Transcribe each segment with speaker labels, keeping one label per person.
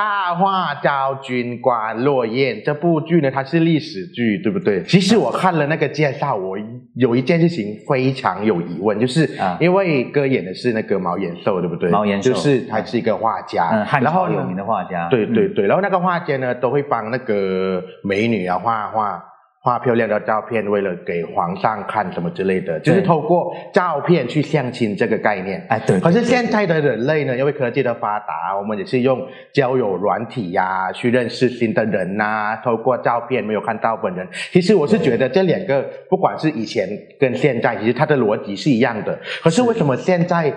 Speaker 1: 大话昭君观落雁这部剧呢，它是历史剧，对不对？其实我看了那个介绍，我有一件事情非常有疑问，就是
Speaker 2: 啊。
Speaker 1: 因为哥演的是那个毛延寿，对不对？
Speaker 2: 毛延寿。
Speaker 1: 就是他是一个画家，
Speaker 2: 嗯，汉
Speaker 1: 然后
Speaker 2: 有名的画家，嗯
Speaker 1: 对对对，然后那个画家呢，都会帮那个美女啊画画画漂亮的照片，为了给皇上看什么之类的，就是透过照片去相亲这个概念。
Speaker 2: 哎对，
Speaker 1: 可是
Speaker 2: 对
Speaker 1: 现在的人类呢，因为科技的发达，我们也是用交友软体呀、去认识新的人呐、透过照片没有看到本人。其实我是觉得这两个，不管是以前跟现在，其实它的逻辑是一样的。可是为什么现在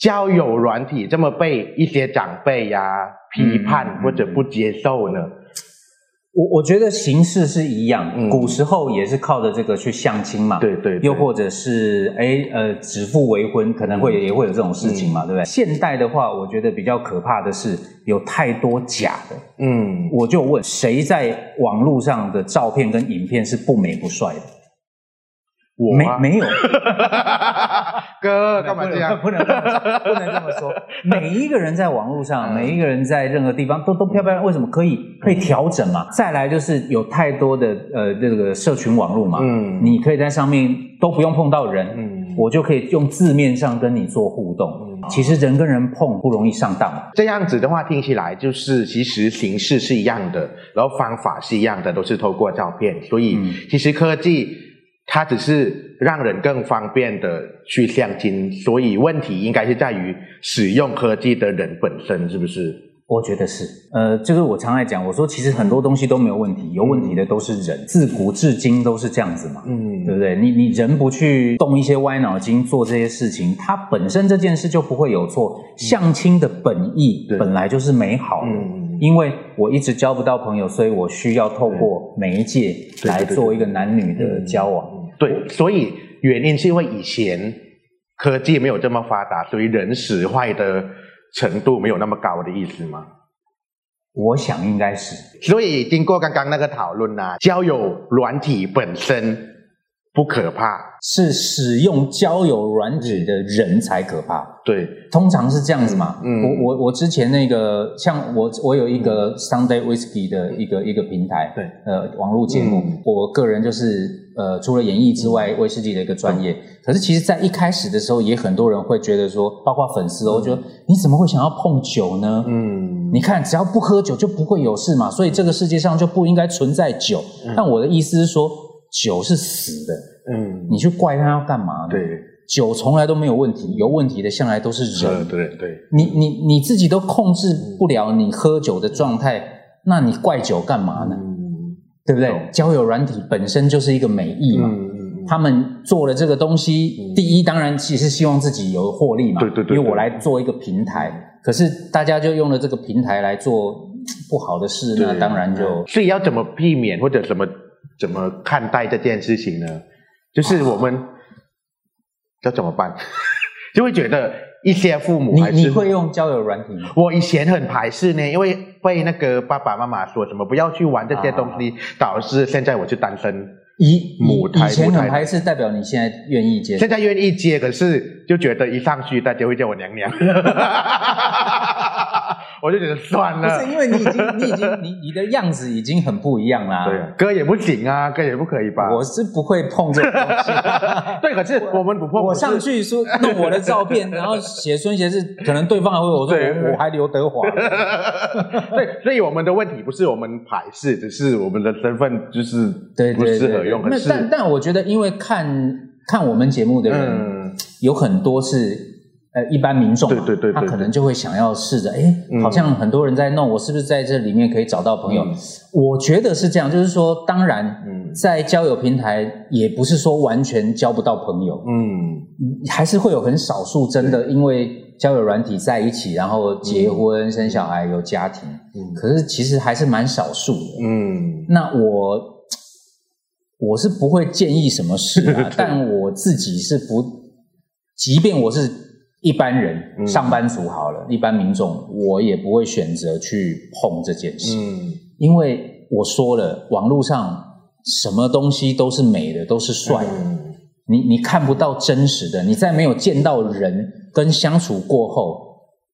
Speaker 1: 交友软体这么被一些长辈呀、批判或者不接受呢？
Speaker 2: 我我觉得形式是一样，
Speaker 1: 嗯
Speaker 2: 古时候也是靠着这个去相亲嘛，
Speaker 1: 对对对
Speaker 2: 又或者是哎呃指腹为婚，可能会、也会有这种事情
Speaker 1: 嗯
Speaker 2: 嘛，对不对？现代的话，我觉得比较可怕的是有太多假的。
Speaker 1: 嗯，
Speaker 2: 我就问，谁在网络上的照片跟影片是不美不帅的？
Speaker 1: 我啊
Speaker 2: 没没有，
Speaker 1: 哥干嘛这样？
Speaker 2: 不能 不能这么说。每一个人在网络上，
Speaker 1: 嗯
Speaker 2: 每一个人在任何地方都都漂漂亮，为什么可以可以调整嘛？再来就是有太多的呃这个社群网络嘛，
Speaker 1: 嗯
Speaker 2: 你可以在上面都不用碰到人，
Speaker 1: 嗯
Speaker 2: 我就可以用字面上跟你做互动。
Speaker 1: 嗯
Speaker 2: 其实人跟人碰不容易上当。
Speaker 1: 这样子的话，听起来就是其实形式是一样的，然后方法是一样的，都是透过照片。所以
Speaker 2: 嗯
Speaker 1: 其实科技它只是让人更方便的去相亲，所以问题应该是在于使用科技的人本身，是不是？
Speaker 2: 我觉得是，呃，就是我常爱讲，我说其实很多东西都没有问题，有问题的都是人，自古至今都是这样子嘛。
Speaker 1: 嗯
Speaker 2: 对不对？你你人不去动一些歪脑筋做这些事情，它本身这件事就不会有错。相亲的本意本来就是美好的，
Speaker 1: 嗯
Speaker 2: 因为我一直交不到朋友，所以我需要透过媒介来做一个男女的交往。
Speaker 1: 对，所以原因是因为以前科技没有这么发达，所以人使坏的程度没有那么高的意思吗？
Speaker 2: 我想应该是
Speaker 1: 所以经过刚刚那个讨论啊、交友软体本身不可怕，
Speaker 2: 是使用交友软体的人才可怕。
Speaker 1: 对，
Speaker 2: 通常是这样子嘛。
Speaker 1: 嗯嗯
Speaker 2: 我我我之前那个，像我我有一个 Sunday Whisky 的一个一个平台，
Speaker 1: 对，
Speaker 2: 呃，网络节目。
Speaker 1: 嗯
Speaker 2: 我个人就是呃，除了演艺之外，威士忌的一个专业。可是其实，在一开始的时候，也很多人会觉得说，包括粉丝哦，觉得你怎么会想要碰酒呢？
Speaker 1: 嗯，
Speaker 2: 你看，只要不喝酒就不会有事嘛，所以这个世界上就不应该存在酒。
Speaker 1: 嗯
Speaker 2: 但我的意思是说，酒是死的，
Speaker 1: 嗯，
Speaker 2: 你去怪它要干嘛呢？
Speaker 1: 对，
Speaker 2: 酒从来都没有问题，有问题的向来都是人。
Speaker 1: 对对对，
Speaker 2: 你你你自己都控制不了你喝酒的状态，那你怪酒干嘛呢？
Speaker 1: 嗯
Speaker 2: 对不对
Speaker 1: 懂？
Speaker 2: 交友软体本身就是一个美意嘛。
Speaker 1: 嗯
Speaker 2: 他们做了这个东西，
Speaker 1: 嗯
Speaker 2: 第一当然其实希望自己有获利嘛，
Speaker 1: 对对对对
Speaker 2: 因为我来做一个平台，可是大家就用了这个平台来做不好的事，那当然就
Speaker 1: 所以要怎么避免或者怎么怎么看待这件事情呢？就是我们要怎么办？就会觉得一些父母还是
Speaker 2: 你会用交友软体吗？
Speaker 1: 我以前很排斥呢，因为被那个爸爸妈妈说什么不要去玩这些东西，导致现在我是单身。
Speaker 2: 以
Speaker 1: 母胎
Speaker 2: 以以前
Speaker 1: 母胎
Speaker 2: 很排斥，代表你现在愿意接
Speaker 1: 现。在愿意接，可是就觉得一上去大家会叫我娘娘，我就觉得算了
Speaker 2: 不
Speaker 1: 了。
Speaker 2: 是因为你已经你已经 你你的样子已经很不一样啦。
Speaker 1: 对，歌也不行啊，歌也不可以吧？
Speaker 2: 我是不会碰这种东西。
Speaker 1: 对，可是我们不碰，
Speaker 2: 我上去说弄我的照片，然后写孙协志，可能对方还会我说我我还刘德华。
Speaker 1: 对，所以我们的问题不是我们排斥，只是我们的身份就是不
Speaker 2: 对对对
Speaker 1: 适合用。
Speaker 2: 那但但我觉得，因为看看我们节目的人，
Speaker 1: 嗯，
Speaker 2: 有很多是呃一般民众，
Speaker 1: 对对对对
Speaker 2: 他可能就会想要试着，哎，
Speaker 1: 嗯。
Speaker 2: 好像很多人在弄，我是不是在这里面可以找到朋友？
Speaker 1: 嗯。
Speaker 2: 我觉得是这样，就是说，当然，
Speaker 1: 嗯。
Speaker 2: 在交友平台也不是说完全交不到朋友，
Speaker 1: 嗯。
Speaker 2: 还是会有很少数真的因为交友软体在一起，然后结婚、生小孩、有家庭，
Speaker 1: 嗯。
Speaker 2: 可是其实还是蛮少数的。
Speaker 1: 嗯。
Speaker 2: 那我我是不会建议什么事啊，但我自己是不，即便我是一般人、
Speaker 1: 嗯。
Speaker 2: 上班族好了，一般民众，我也不会选择去碰这件事，
Speaker 1: 嗯。
Speaker 2: 因为我说了，网络上什么东西都是美的，都是帅的，
Speaker 1: 嗯。
Speaker 2: 你你看不到真实的，你在没有见到人跟相处过后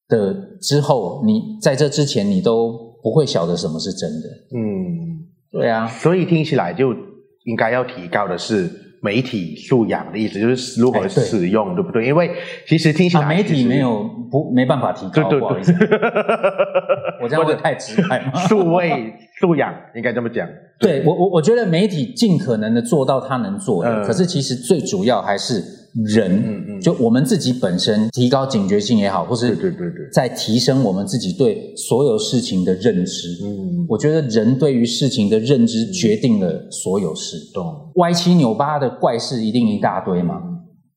Speaker 2: 的之后，你在这之前你都不会晓得什么是真的。
Speaker 1: 嗯，
Speaker 2: 对啊，
Speaker 1: 所以听起来就应该要提高的是媒体素养的意思，就是如何使用，对不对？因为其实听起来、
Speaker 2: 啊，媒体没有不没办法提高，
Speaker 1: 对对
Speaker 2: 不好意思，
Speaker 1: 对，
Speaker 2: 我这样会太直白吗？
Speaker 1: 数位素养应该这么讲。
Speaker 2: 对我我我觉得媒体尽可能的做到他能做的，
Speaker 1: 嗯
Speaker 2: 可是其实最主要还是人，
Speaker 1: 嗯嗯
Speaker 2: 就我们自己本身提高警觉性也好，或是
Speaker 1: 对对对对
Speaker 2: 在提升我们自己对所有事情的认知。
Speaker 1: 嗯，
Speaker 2: 我觉得人对于事情的认知决定了所有事，
Speaker 1: 懂。
Speaker 2: 歪七扭八的怪事一定一大堆嘛。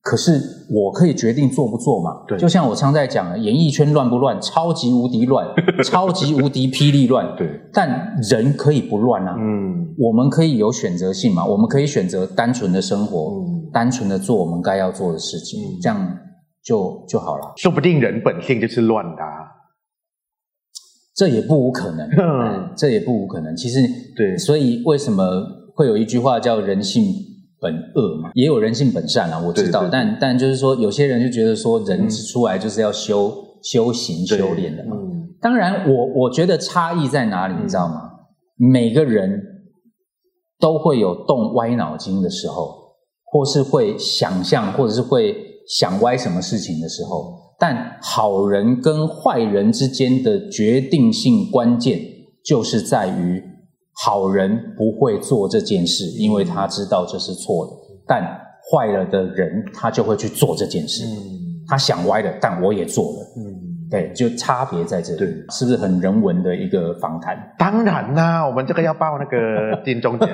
Speaker 2: 可是我可以决定做不做嘛？
Speaker 1: 对
Speaker 2: 就像我常在讲的，演艺圈乱不乱？超级无敌乱，超级无敌霹雳乱。
Speaker 1: 对，
Speaker 2: 但人可以不乱啊。
Speaker 1: 嗯
Speaker 2: 我们可以有选择性嘛？我们可以选择单纯的生活，
Speaker 1: 嗯，
Speaker 2: 单纯的做我们该要做的事情，
Speaker 1: 嗯
Speaker 2: 这样就就好了。
Speaker 1: 说不定人本性就是乱的、啊。
Speaker 2: 这也不无可能，这也不无可能。其实，
Speaker 1: 对
Speaker 2: 所以为什么会有一句话叫“人性本恶”嘛？也有人性本善啊，我知道。
Speaker 1: 对对对
Speaker 2: 但但就是说，有些人就觉得说，人
Speaker 1: 嗯
Speaker 2: 出来就是要修修行、修炼的嘛。
Speaker 1: 嗯
Speaker 2: 当然我，我觉得差异在哪里，你知道吗？每个人都会有动歪脑筋的时候，或是会想象，或者是会想歪什么事情的时候。但好人跟坏人之间的决定性关键，就是在于好人不会做这件事，因为他知道这是错的；但坏了的人，他就会去做这件事。
Speaker 1: 嗯
Speaker 2: 他想歪了，但我也做了。
Speaker 1: 嗯，
Speaker 2: 对，就差别在这里，
Speaker 1: 对
Speaker 2: 是不是很人文的一个访谈？
Speaker 1: 当然啦，我们这个要报那个 金钟奖。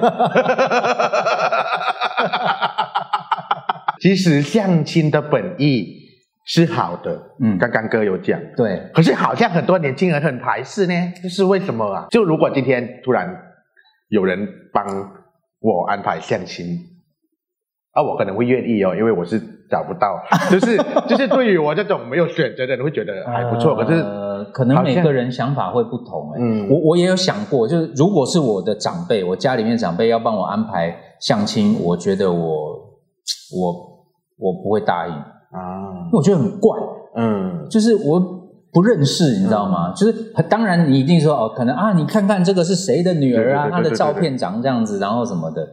Speaker 1: 其实相亲的本意是好的，
Speaker 2: 嗯
Speaker 1: 刚刚哥有讲，
Speaker 2: 对，
Speaker 1: 可是好像很多年轻人很排斥呢，这是为什么啊？就如果今天突然有人帮我安排相亲，啊，我可能会愿意哦，因为我是找不到，就是就是对于我这种没有选择的人会觉得还不错，可是
Speaker 2: 呃，可能每个人想法会不同、欸。
Speaker 1: 嗯。
Speaker 2: 我我也有想过，就是如果是我的长辈，我家里面长辈要帮我安排相亲，我觉得我我我不会答应，因
Speaker 1: 啊
Speaker 2: 为，我觉得很怪，
Speaker 1: 嗯。
Speaker 2: 就是我不认识，你知道吗？就是当然你一定说哦，可能啊，你看看这个是谁的女儿啊，她的照片长这样子，然后什么的。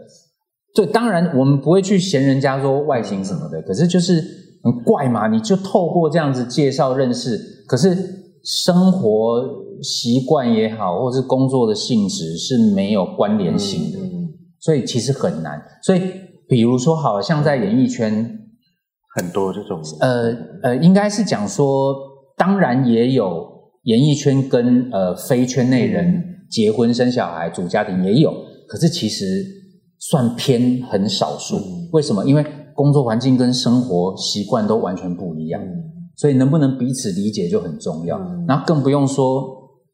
Speaker 2: 对，当然我们不会去嫌人家说外形什么的，可是就是很怪嘛，你就透过这样子介绍认识，可是生活习惯也好，或是工作的性质是没有关联性的，
Speaker 1: 嗯
Speaker 2: 所以其实很难。所以比如说，好像在演艺圈，
Speaker 1: 很多这种
Speaker 2: 呃呃，应该是讲说，当然也有演艺圈跟呃非圈内人结婚生小孩组家庭也有，可是其实算偏很少数。
Speaker 1: 嗯
Speaker 2: 为什么？因为工作环境跟生活习惯都完全不一样，所以能不能彼此理解就很重要。
Speaker 1: 嗯
Speaker 2: 然后更不用说，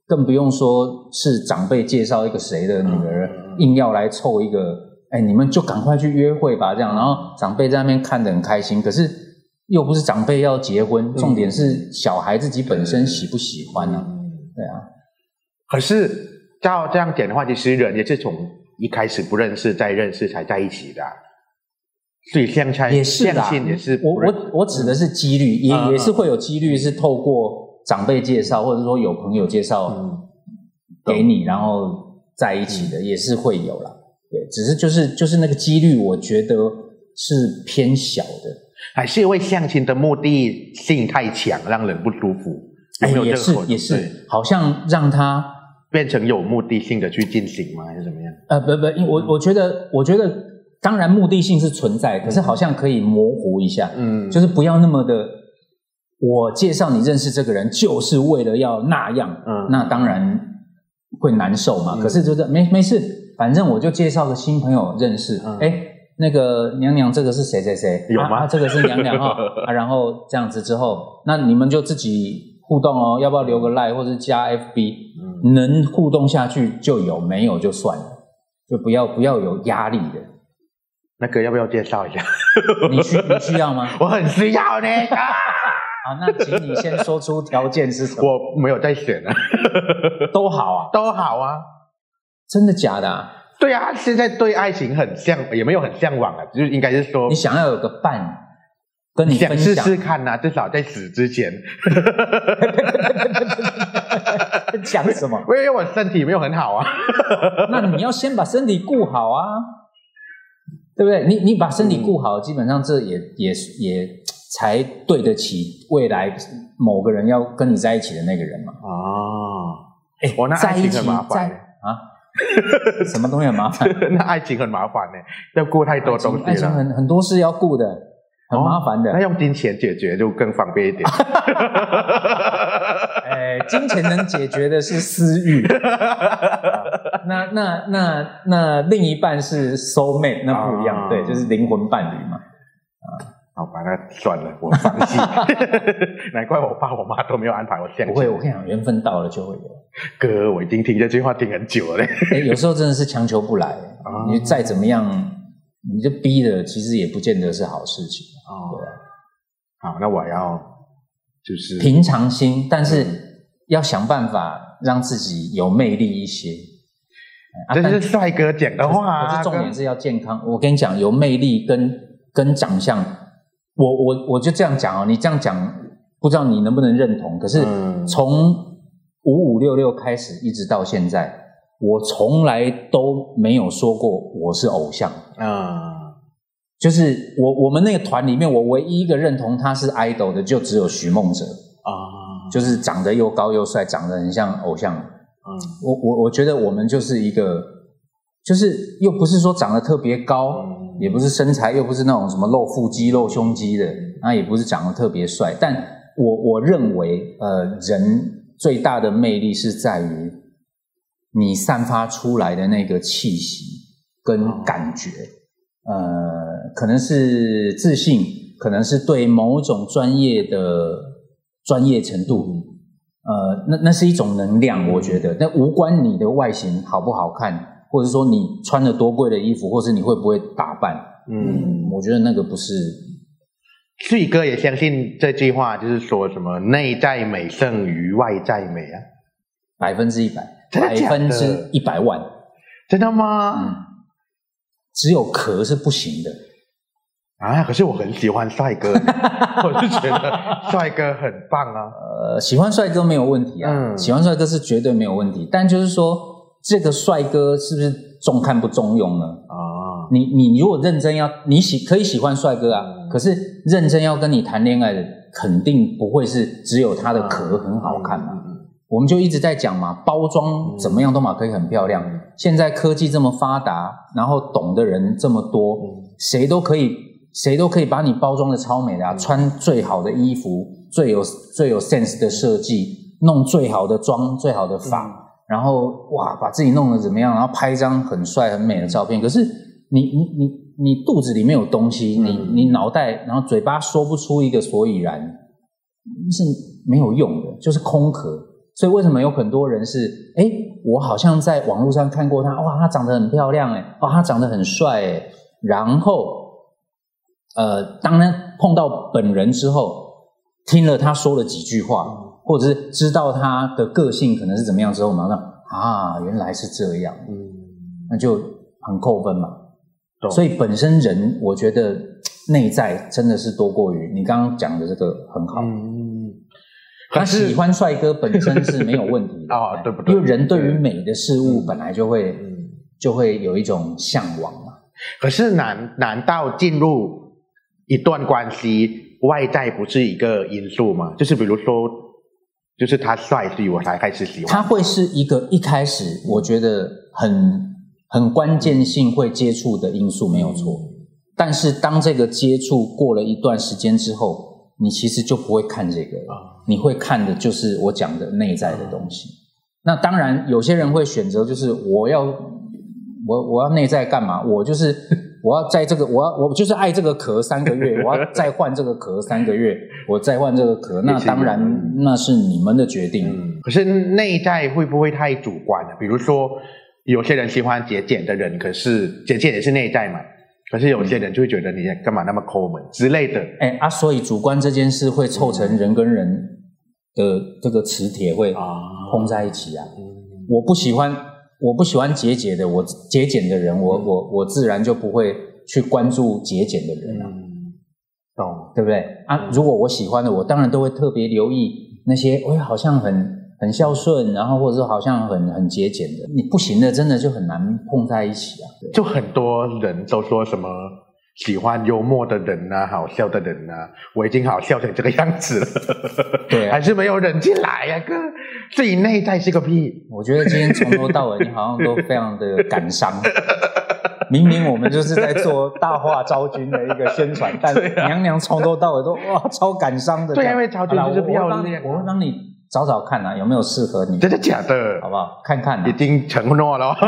Speaker 2: 更不用说是长辈介绍一个谁的女儿，硬要来凑一个，哎，你们就赶快去约会吧，这样。然后长辈在那边看得很开心，可是又不是长辈要结婚，重点是小孩自己本身喜不喜欢呢、
Speaker 1: 嗯。
Speaker 2: 对啊，
Speaker 1: 可是照这样讲的话，其实人也是从一开始不认识，再认识才在一起的。啊、所以相亲
Speaker 2: 也是啦。
Speaker 1: 相亲也是
Speaker 2: 我我我指的是几率，也
Speaker 1: 嗯
Speaker 2: 也是会有几率是透过长辈介绍，或者说有朋友介绍
Speaker 1: 嗯。
Speaker 2: 给你，然后在一起的，也是会有啦。对，只是就是就是那个几率，我觉得是偏小的。
Speaker 1: 还是因为相亲的目的性太强，让人不舒服。有
Speaker 2: 哎
Speaker 1: 没有，
Speaker 2: 也是也是，好像让他
Speaker 1: 变成有目的性的去进行吗？还是怎么样？
Speaker 2: 呃不不，因为我我觉得我觉得当然目的性是存在，可是好像可以模糊一下，
Speaker 1: 嗯
Speaker 2: 就是不要那么的。我介绍你认识这个人，就是为了要那样，
Speaker 1: 嗯
Speaker 2: 那当然会难受嘛。
Speaker 1: 嗯
Speaker 2: 可是就是没没事，反正我就介绍个新朋友认识。
Speaker 1: 嗯
Speaker 2: 哎、那个娘娘，这个是谁谁谁？
Speaker 1: 有吗
Speaker 2: 啊啊这个是娘娘哈、啊。然后这样子之后，那你们就自己互动哦，要不要留个 line 或者加 FB？
Speaker 1: 嗯
Speaker 2: 能互动下去就有，没有就算了，就不要不要有压力的。
Speaker 1: 那个要不要介绍一下？
Speaker 2: 你需你需要吗？
Speaker 1: 我很需要呢。啊
Speaker 2: 好，那请你先说出条件是什么？
Speaker 1: 我没有在选啊，
Speaker 2: 都好啊，
Speaker 1: 都好啊。
Speaker 2: 真的假的、啊？
Speaker 1: 对啊，现在对爱情很向，也没有很向往啊，就是应该是说
Speaker 2: 你想要有个伴跟你
Speaker 1: 想试试看呐、至少在死之前。
Speaker 2: 讲什么？
Speaker 1: 因为我身体没有很好啊。
Speaker 2: 那你要先把身体顾好啊，对不对？你你把身体顾好，基本上这也也也才对得起未来某个人要跟你在一起的那个人嘛。
Speaker 1: 哦，
Speaker 2: 哎
Speaker 1: 我那爱情很麻
Speaker 2: 在
Speaker 1: 烦。
Speaker 2: 啊，什么东西很麻烦？
Speaker 1: 那爱情很麻烦呢，要顾太多东西
Speaker 2: 爱情。很很多事要顾的，很麻烦的。
Speaker 1: 那用金钱解决就更方便一点。
Speaker 2: 哎，金钱能解决的是私欲，啊那那那那另一半是 soul mate，那不一样，
Speaker 1: 啊
Speaker 2: 对，就是灵魂伴侣嘛。
Speaker 1: 那算了，我放弃。难怪我爸我妈都没有安排我相亲。
Speaker 2: 不会，我跟你讲，缘分到了就会有。
Speaker 1: 哥，我已经听这句话听很久了嘞。
Speaker 2: 哎，有时候真的是强求不来，
Speaker 1: 啊
Speaker 2: 你再怎么样，你就逼的，其实也不见得是好事情。
Speaker 1: 哦
Speaker 2: 对啊，
Speaker 1: 好，那我要就是
Speaker 2: 平常心，但是要想办法让自己有魅力一些。啊但
Speaker 1: 这是帅哥讲的话
Speaker 2: 重点是要健康。我跟你讲，有魅力跟跟长相，我我我就这样讲哦，你这样讲，不知道你能不能认同？可是
Speaker 1: 嗯
Speaker 2: 从五五六六开始一直到现在，我从来都没有说过我是偶像。
Speaker 1: 啊
Speaker 2: 就是我我们那个团里面，我唯一一个认同他是 idol 的，就只有徐梦哲，
Speaker 1: 啊
Speaker 2: 就是长得又高又帅，长得很像偶像。
Speaker 1: 嗯
Speaker 2: 我我我觉得我们就是一个，就是又不是说长得特别高，
Speaker 1: 嗯
Speaker 2: 也不是身材，又不是那种什么露腹肌、露胸肌的，那也不是长得特别帅。但我我认为，呃，人最大的魅力是在于你散发出来的那个气息跟感觉，呃，可能是自信，可能是对某种专业的专业程度。呃，那那是一种能量，我觉得，那无关你的外形好不好看，或者说你穿了多贵的衣服，或是你会不会打扮，
Speaker 1: 嗯，
Speaker 2: 我觉得那个不是
Speaker 1: 旭哥也相信这句话，就是说什么内在美胜于外在美啊？
Speaker 2: 百分之一百，百分之一百万，
Speaker 1: 真的吗？
Speaker 2: 嗯，只有壳是不行的，
Speaker 1: 啊，可是我很喜欢帅哥，我是觉得帅哥很棒啊。
Speaker 2: 呃，喜欢帅哥没有问题啊，
Speaker 1: 嗯。
Speaker 2: 喜欢帅哥是绝对没有问题，但就是说这个帅哥是不是重看不重用呢？
Speaker 1: 啊，
Speaker 2: 你你如果认真要你喜可以喜欢帅哥啊，
Speaker 1: 嗯
Speaker 2: 可是认真要跟你谈恋爱的，肯定不会是只有他的壳很好看嘛。我们就一直在讲嘛，包装怎么样都嘛可以很漂亮。
Speaker 1: 嗯
Speaker 2: 现在科技这么发达，然后懂的人这么多，
Speaker 1: 嗯
Speaker 2: 谁都可以谁都可以把你包装的超美的啊，
Speaker 1: 嗯
Speaker 2: 穿最好的衣服，最有最有 sense 的设计，弄最好的妆，最好的发。
Speaker 1: 嗯
Speaker 2: 然后哇，把自己弄得怎么样？然后拍一张很帅很美的照片。可是你你你你肚子里面有东西，你
Speaker 1: 嗯
Speaker 2: 你脑袋然后嘴巴说不出一个所以然，是没有用的，就是空壳。所以为什么有很多人是哎，我好像在网络上看过他，哇，他长得很漂亮哎，哇，他长得很帅哎，然后呃，当然碰到本人之后，听了他说了几句话。或者是知道他的个性可能是怎么样之后，马上啊，原来是这样，
Speaker 1: 嗯，
Speaker 2: 那就很扣分嘛。所以本身人，我觉得内在真的是多过于你刚刚讲的这个很好。
Speaker 1: 嗯，
Speaker 2: 他喜欢帅哥本身是没有问题的
Speaker 1: 啊对不对
Speaker 2: 因为人对于美的事物本来就会
Speaker 1: 嗯
Speaker 2: 就会有一种向往嘛。
Speaker 1: 可是难难道进入一段关系，外在不是一个因素吗？就是比如说，就是他帅，所以我才开始喜欢。
Speaker 2: 他会是一个一开始我觉得很很关键性会接触的因素，没有错。但是当这个接触过了一段时间之后，你其实就不会看这个了，
Speaker 1: 啊
Speaker 2: 你会看的就是我讲的内在的东西。那当然，有些人会选择就是我要我我要内在干嘛？我就是我要在这个我要我就是爱这个壳三个月，我要再换这个壳三个月，我再换这个壳。那当然那是你们的决定。
Speaker 1: 嗯，可是内在会不会太主观了？比如说，有些人喜欢节俭的人，可是节俭也是内在嘛。可是有些人就会觉得你干嘛那么抠门之类的。
Speaker 2: 哎啊，所以主观这件事会凑成人跟人的这个磁铁会
Speaker 1: 啊
Speaker 2: 碰在一起啊。
Speaker 1: 嗯
Speaker 2: 我不喜欢，我不喜欢节俭的，我节俭的人，我我我自然就不会去关注节俭的人啊，
Speaker 1: 嗯，懂。
Speaker 2: 对不对？啊，如果我喜欢的，我当然都会特别留意那些，哎，好像很很孝顺，然后或者说好像很很节俭的，你不行的，真的就很难碰在一起啊。
Speaker 1: 就很多人都说什么喜欢幽默的人呐、好笑的人呐、我已经好笑成这个样子了，
Speaker 2: 对啊
Speaker 1: 还是没有忍进来呀、哥，自己内在是个屁。
Speaker 2: 我觉得今天从头到尾，你好像都非常的感伤。明明我们就是在做大话昭君的一个宣传，但 娘娘从头到尾都哇超感伤的。
Speaker 1: 对因为昭君就是漂
Speaker 2: 我我让
Speaker 1: 亮啊
Speaker 2: 我会帮你找找看啊，有没有适合你，
Speaker 1: 真的假的
Speaker 2: 好？不好？看看啊
Speaker 1: 已，经承诺了。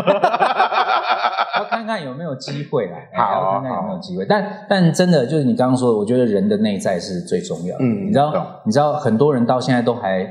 Speaker 2: 要看看有没有机会啦。哎
Speaker 1: 好
Speaker 2: 要看看有没有机会。但但真的就是你刚刚说的，我觉得人的内在是最重要的。
Speaker 1: 嗯
Speaker 2: 你知道，你知道很多人到现在都还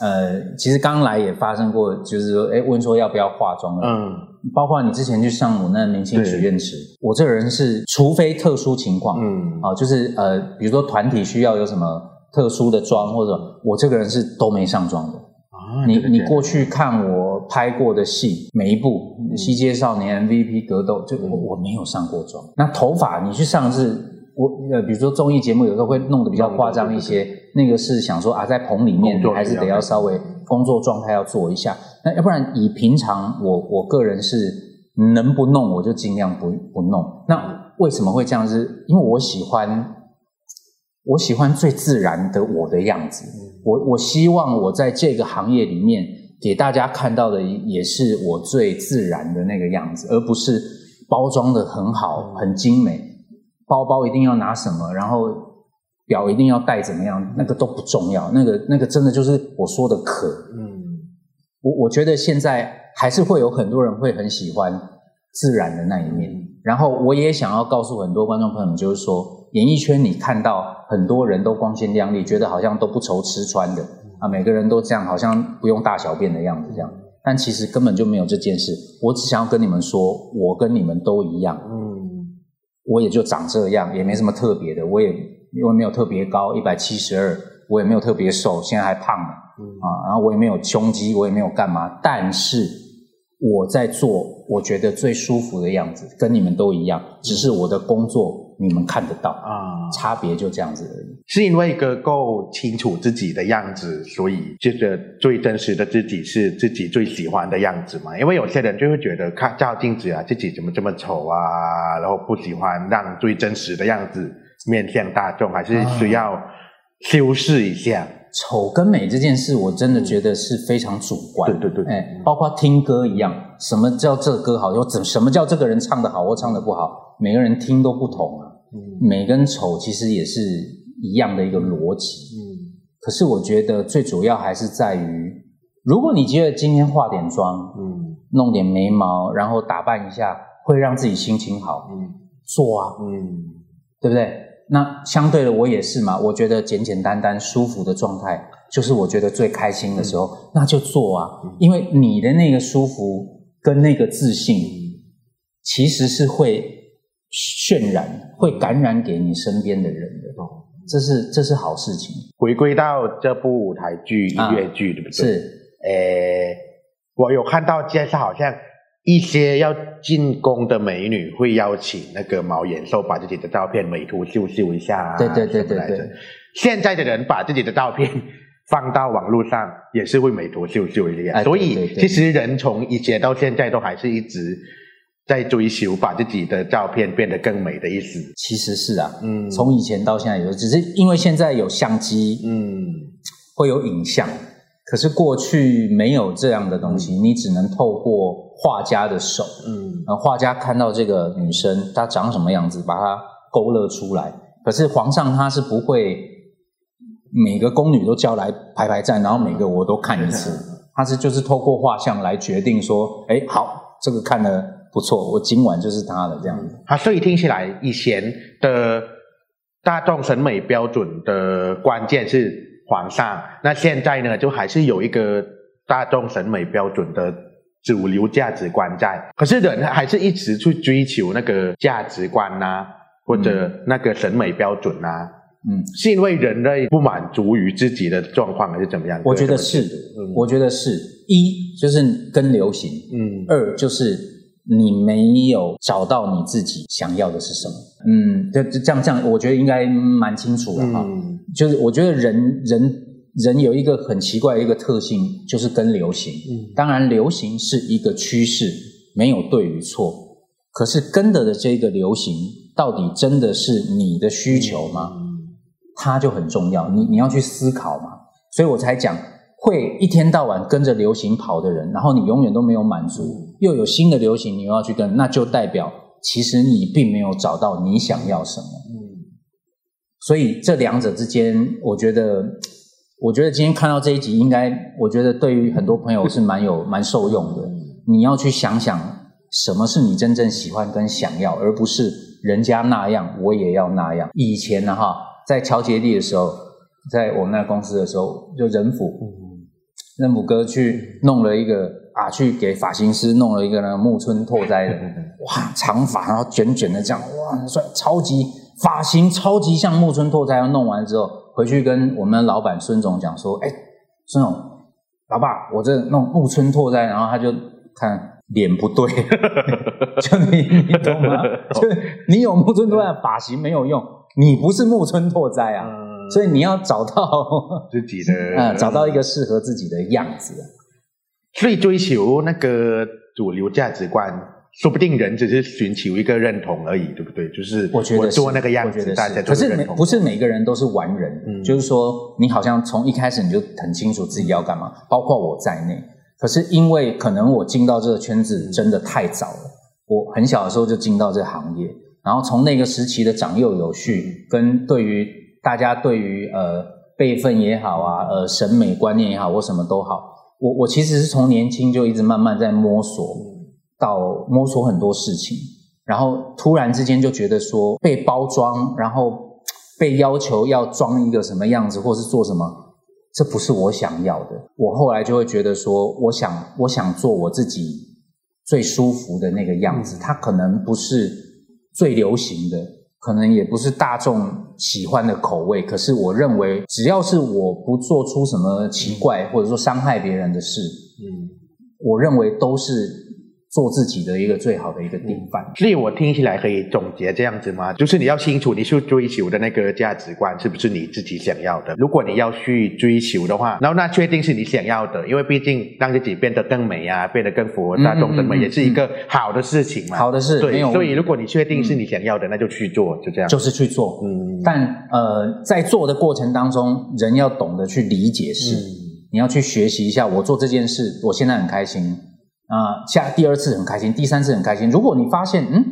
Speaker 2: 呃，其实刚来也发生过，就是说，哎，问说要不要化妆了。
Speaker 1: 嗯
Speaker 2: 包括你之前去上我那明星许愿池，我这个人是，除非特殊情况，
Speaker 1: 嗯。
Speaker 2: 啊，就是呃，比如说团体需要有什么特殊的妆，或者我这个人是都没上妆的。
Speaker 1: 啊
Speaker 2: 你你过去看我拍过的戏，每一部
Speaker 1: 嗯《
Speaker 2: 西街少年》MVP 格斗，就我我没有上过妆。那头发你去上是，我呃，比如说综艺节目有时候会弄得比较夸张一些，那个是想说啊，在棚里面还是得要稍微工作状态要做一下。那要不然以平常我我个人是能不弄我就尽量不不弄。那为什么会这样子？因为我喜欢我喜欢最自然的我的样子。我我希望我在这个行业里面给大家看到的也是我最自然的那个样子，而不是包装的很好、很精美，包包一定要拿什么，然后表一定要戴怎么样，那个都不重要。那个那个真的就是我说的可。
Speaker 1: 嗯
Speaker 2: 我我觉得现在还是会有很多人会很喜欢自然的那一面。然后我也想要告诉很多观众朋友们，就是说，演艺圈你看到很多人都光鲜亮丽，觉得好像都不愁吃穿的啊，每个人都这样，好像不用大小便的样子这样。但其实根本就没有这件事。我只想要跟你们说，我跟你们都一样，
Speaker 1: 嗯
Speaker 2: 我也就长这样，也没什么特别的，我也因为没有特别高，一百七十二，我也没有特别瘦，现在还胖了。
Speaker 1: 嗯
Speaker 2: 啊，然后我也没有胸肌，我也没有干嘛，但是我在做我觉得最舒服的样子，跟你们都一样，只是我的工作你们看得到，
Speaker 1: 啊，
Speaker 2: 差别就这样子而已。
Speaker 1: 是因为哥够清楚自己的样子，所以觉得最真实的自己是自己最喜欢的样子嘛？因为有些人就会觉得看照镜子啊，自己怎么这么丑啊，然后不喜欢让最真实的样子面向大众，还是需要修饰一下。
Speaker 2: 丑跟美这件事，我真的觉得是非常主观。
Speaker 1: 对对对
Speaker 2: 哎，包括听歌一样，什么叫这歌好，又怎什么叫这个人唱的好或唱的不好，每个人听都不同啊。
Speaker 1: 嗯
Speaker 2: 美跟丑其实也是一样的一个逻辑。
Speaker 1: 嗯
Speaker 2: 可是我觉得最主要还是在于，如果你觉得今天化点妆，
Speaker 1: 嗯
Speaker 2: 弄点眉毛，然后打扮一下，会让自己心情好，
Speaker 1: 嗯
Speaker 2: 做啊，
Speaker 1: 嗯
Speaker 2: 对不对？那相对的，我也是嘛。我觉得简简单单、舒服的状态，就是我觉得最开心的时候，那就做啊。因为你的那个舒服跟那个自信，其实是会渲染、会感染给你身边的人的。
Speaker 1: 哦
Speaker 2: 这是这是好事情，
Speaker 1: 回归到这部舞台剧、音乐剧，对不对？
Speaker 2: 是
Speaker 1: 诶，我有看到介绍，好像一些要进宫的美女会邀请那个毛延寿把自己的照片美图秀秀一下、啊，
Speaker 2: 对对对对对。
Speaker 1: 现在的人把自己的照片放到网络上，也是会美图秀秀一下。
Speaker 2: 哎
Speaker 1: 所以其实人从以前到现在都还是一直在追求把自己的照片变得更美的意思。
Speaker 2: 其实是啊，
Speaker 1: 嗯。
Speaker 2: 从以前到现在有，只是因为现在有相机，
Speaker 1: 嗯。
Speaker 2: 会有影像，可是过去没有这样的东西，你只能透过画家的手，
Speaker 1: 嗯
Speaker 2: 然后，画家看到这个女生她长什么样子，把她勾勒出来。可是皇上他是不会每个宫女都叫来排排站，然后每个我都看一次，他是就是透过画像来决定说，哎，好，这个看了不错，我今晚就是她的这样子。
Speaker 1: 啊，所以听起来以前的大众审美标准的关键是皇上，那现在呢，就还是有一个大众审美标准的主流价值观在，可是人还是一直去追求那个价值观呐、或者那个审美标准呐、
Speaker 2: 嗯，
Speaker 1: 是因为人类不满足于自己的状况，还是怎么样？
Speaker 2: 我觉得是我觉得是。一就是跟流行，
Speaker 1: 嗯。
Speaker 2: 二就是你没有找到你自己想要的是什么。嗯，就就这样这样，我觉得应该蛮清楚了哈。
Speaker 1: 嗯。
Speaker 2: 就是我觉得人人人有一个很奇怪的一个特性，就是跟流行。
Speaker 1: 嗯
Speaker 2: 当然，流行是一个趋势，没有对与错。可是跟着的这个流行，到底真的是你的需求吗？它就很重要，你你要去思考嘛。所以我才讲，会一天到晚跟着流行跑的人，然后你永远都没有满足，又有新的流行你又要去跟，那就代表其实你并没有找到你想要什么。所以这两者之间，我觉得，我觉得今天看到这一集，应该我觉得对于很多朋友是蛮有 蛮受用的。你要去想想，什么是你真正喜欢跟想要，而不是人家那样我也要那样。以前呢，哈，在乔杰利的时候，在我们那公司的时候，就仁甫，仁甫哥去弄了一个啊，去给发型师弄了一个呢木村拓哉的，哇，长发，然后卷卷的这样，哇，很帅，超级发型超级像木村拓哉。弄完之后，回去跟我们老板孙总讲说，哎，孙总，老爸，我这弄木村拓哉，然后他就看脸不对，就你你懂吗？就你有木村拓哉的发型没有用，你不是木村拓哉啊，所以你要找到
Speaker 1: 自己的
Speaker 2: 啊，找到一个适合自己的样子。
Speaker 1: 所以追求那个主流价值观，说不定人只是寻求一个认同而已，对不对？就是
Speaker 2: 我觉得是
Speaker 1: 做那个样子，大家
Speaker 2: 是可是每。不是每个人都是完人，
Speaker 1: 嗯
Speaker 2: 就是说你好像从一开始你就很清楚自己要干嘛，包括我在内。可是因为可能我进到这个圈子真的太早了，我很小的时候就进到这个行业，然后从那个时期的长幼有序，跟对于大家对于呃辈分也好啊，呃审美观念也好，我什么都好，我我其实是从年轻就一直慢慢在摸索，到摸索很多事情，然后突然之间就觉得说被包装，然后 被要求要装一个什么样子，或是做什么，这不是我想要的。我后来就会觉得说，我想我想做我自己最舒服的那个样子，它可能不是最流行的，可能也不是大众喜欢的口味，可是我认为只要是我不做出什么奇怪或者说伤害别人的事，
Speaker 1: 嗯，
Speaker 2: 我认为都是做自己的一个最好的一个典范。
Speaker 1: 所以我听起来可以总结这样子吗？就是你要清楚你去追求的那个价值观是不是你自己想要的。如果你要去追求的话，然后那确定是你想要的，因为毕竟让自己变得更美啊，变得更符合大众审美，也是一个好的事情嘛。
Speaker 2: 好的是没有
Speaker 1: 对，所以如果你确定是你想要的，那就去做，就这样。
Speaker 2: 就是去做，
Speaker 1: 嗯，
Speaker 2: 但呃，在做的过程当中，人要懂得去理解事，
Speaker 1: 嗯
Speaker 2: 你要去学习一下。我做这件事，我现在很开心啊、下第二次很开心，第三次很开心。如果你发现，嗯，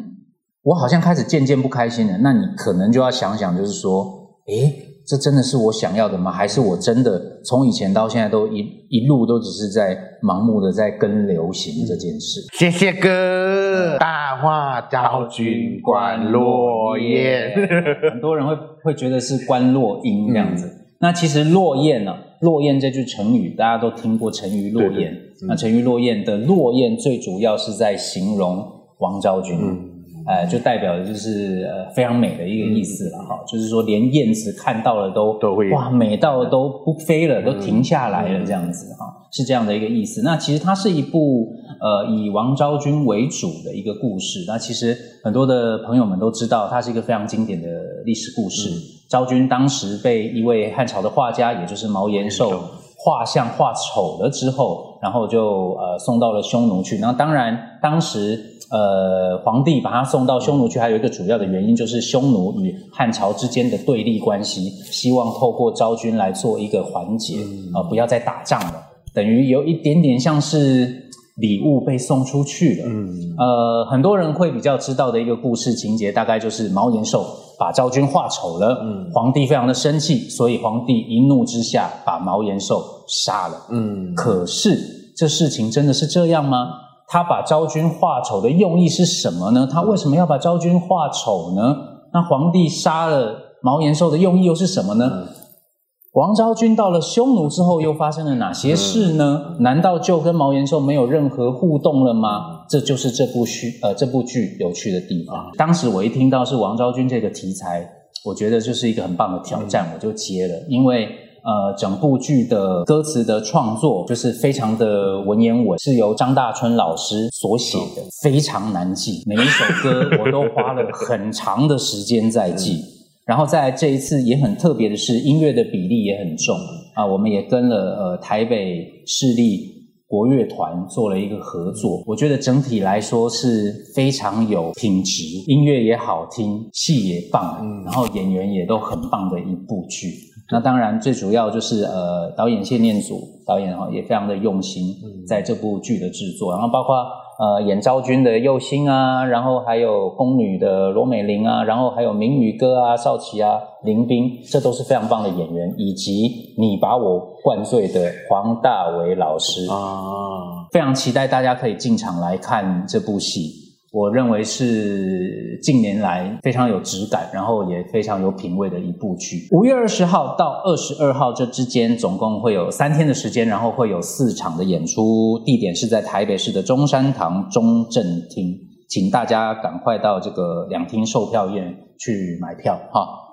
Speaker 2: 我好像开始渐渐不开心了，那你可能就要想想，就是说，诶，这真的是我想要的吗？还是我真的从以前到现在都一一路都只是在盲目的在跟流行这件事？
Speaker 1: 谢谢哥，大话昭君观落雁。
Speaker 2: 很多人会会觉得是观落音这样子。那其实落雁呢、落雁这句成语大家都听过，沉鱼落雁。那沉鱼落雁的落雁最主要是在形容王昭君，
Speaker 1: 嗯
Speaker 2: 哎、就代表的就是呃非常美的一个意思了哈、就是说连燕子看到了都
Speaker 1: 都会
Speaker 2: 哇美到都不飞了，都停下来了这样子哈、是这样的一个意思。那其实它是一部呃以王昭君为主的一个故事。那其实很多的朋友们都知道，它是一个非常经典的历史故事。昭君当时被一位汉朝的画家，也就是毛延寿画像画丑了之后，然后就呃送到了匈奴去。那当然，当时呃皇帝把他送到匈奴去，还有一个主要的原因就是匈奴与汉朝之间的对立关系，希望透过昭君来做一个缓解，啊、不要再打仗了，等于有一点点像是礼物被送出去了。
Speaker 1: 嗯
Speaker 2: 呃，很多人会比较知道的一个故事情节，大概就是毛延寿把昭君画丑了，
Speaker 1: 嗯
Speaker 2: 皇帝非常的生气，所以皇帝一怒之下把毛延寿杀了。
Speaker 1: 嗯
Speaker 2: 可是这事情真的是这样吗？他把昭君画丑的用意是什么呢？他为什么要把昭君画丑呢？那皇帝杀了毛延寿的用意又是什么呢？王昭君到了匈奴之后，又发生了哪些事呢？难道就跟毛延寿没有任何互动了吗？这就是这部剧呃这部剧有趣的地方。当时我一听到是王昭君这个题材，我觉得就是一个很棒的挑战，我就接了，因为。呃，整部剧的歌词的创作就是非常的文言文，是由张大春老师所写的，非常难记。每一首歌我都花了很长的时间在记。然后在这一次也很特别的是，音乐的比例也很重，啊，我们也跟了呃台北市立国乐团做了一个合作。我觉得整体来说是非常有品质，音乐也好听，戏也棒，然后演员也都很棒的一部剧。那当然最主要就是呃导演谢念祖导演哈也非常的用心在这部剧的制作，然后包括。呃，演昭君的右星啊，然后还有宫女的罗美玲啊，然后还有明宇哥啊、少奇啊、林斌，这都是非常棒的演员，以及你把我灌醉的黄大炜老师啊，非常期待大家可以进场来看这部戏。我认为是近年来非常有质感，然后也非常有品味的一部剧。五月二十号到二十二号这之间，总共会有三天的时间，然后会有四场的演出，地点是在台北市的中山堂中正厅，请大家赶快到这个两厅售票院去买票哈。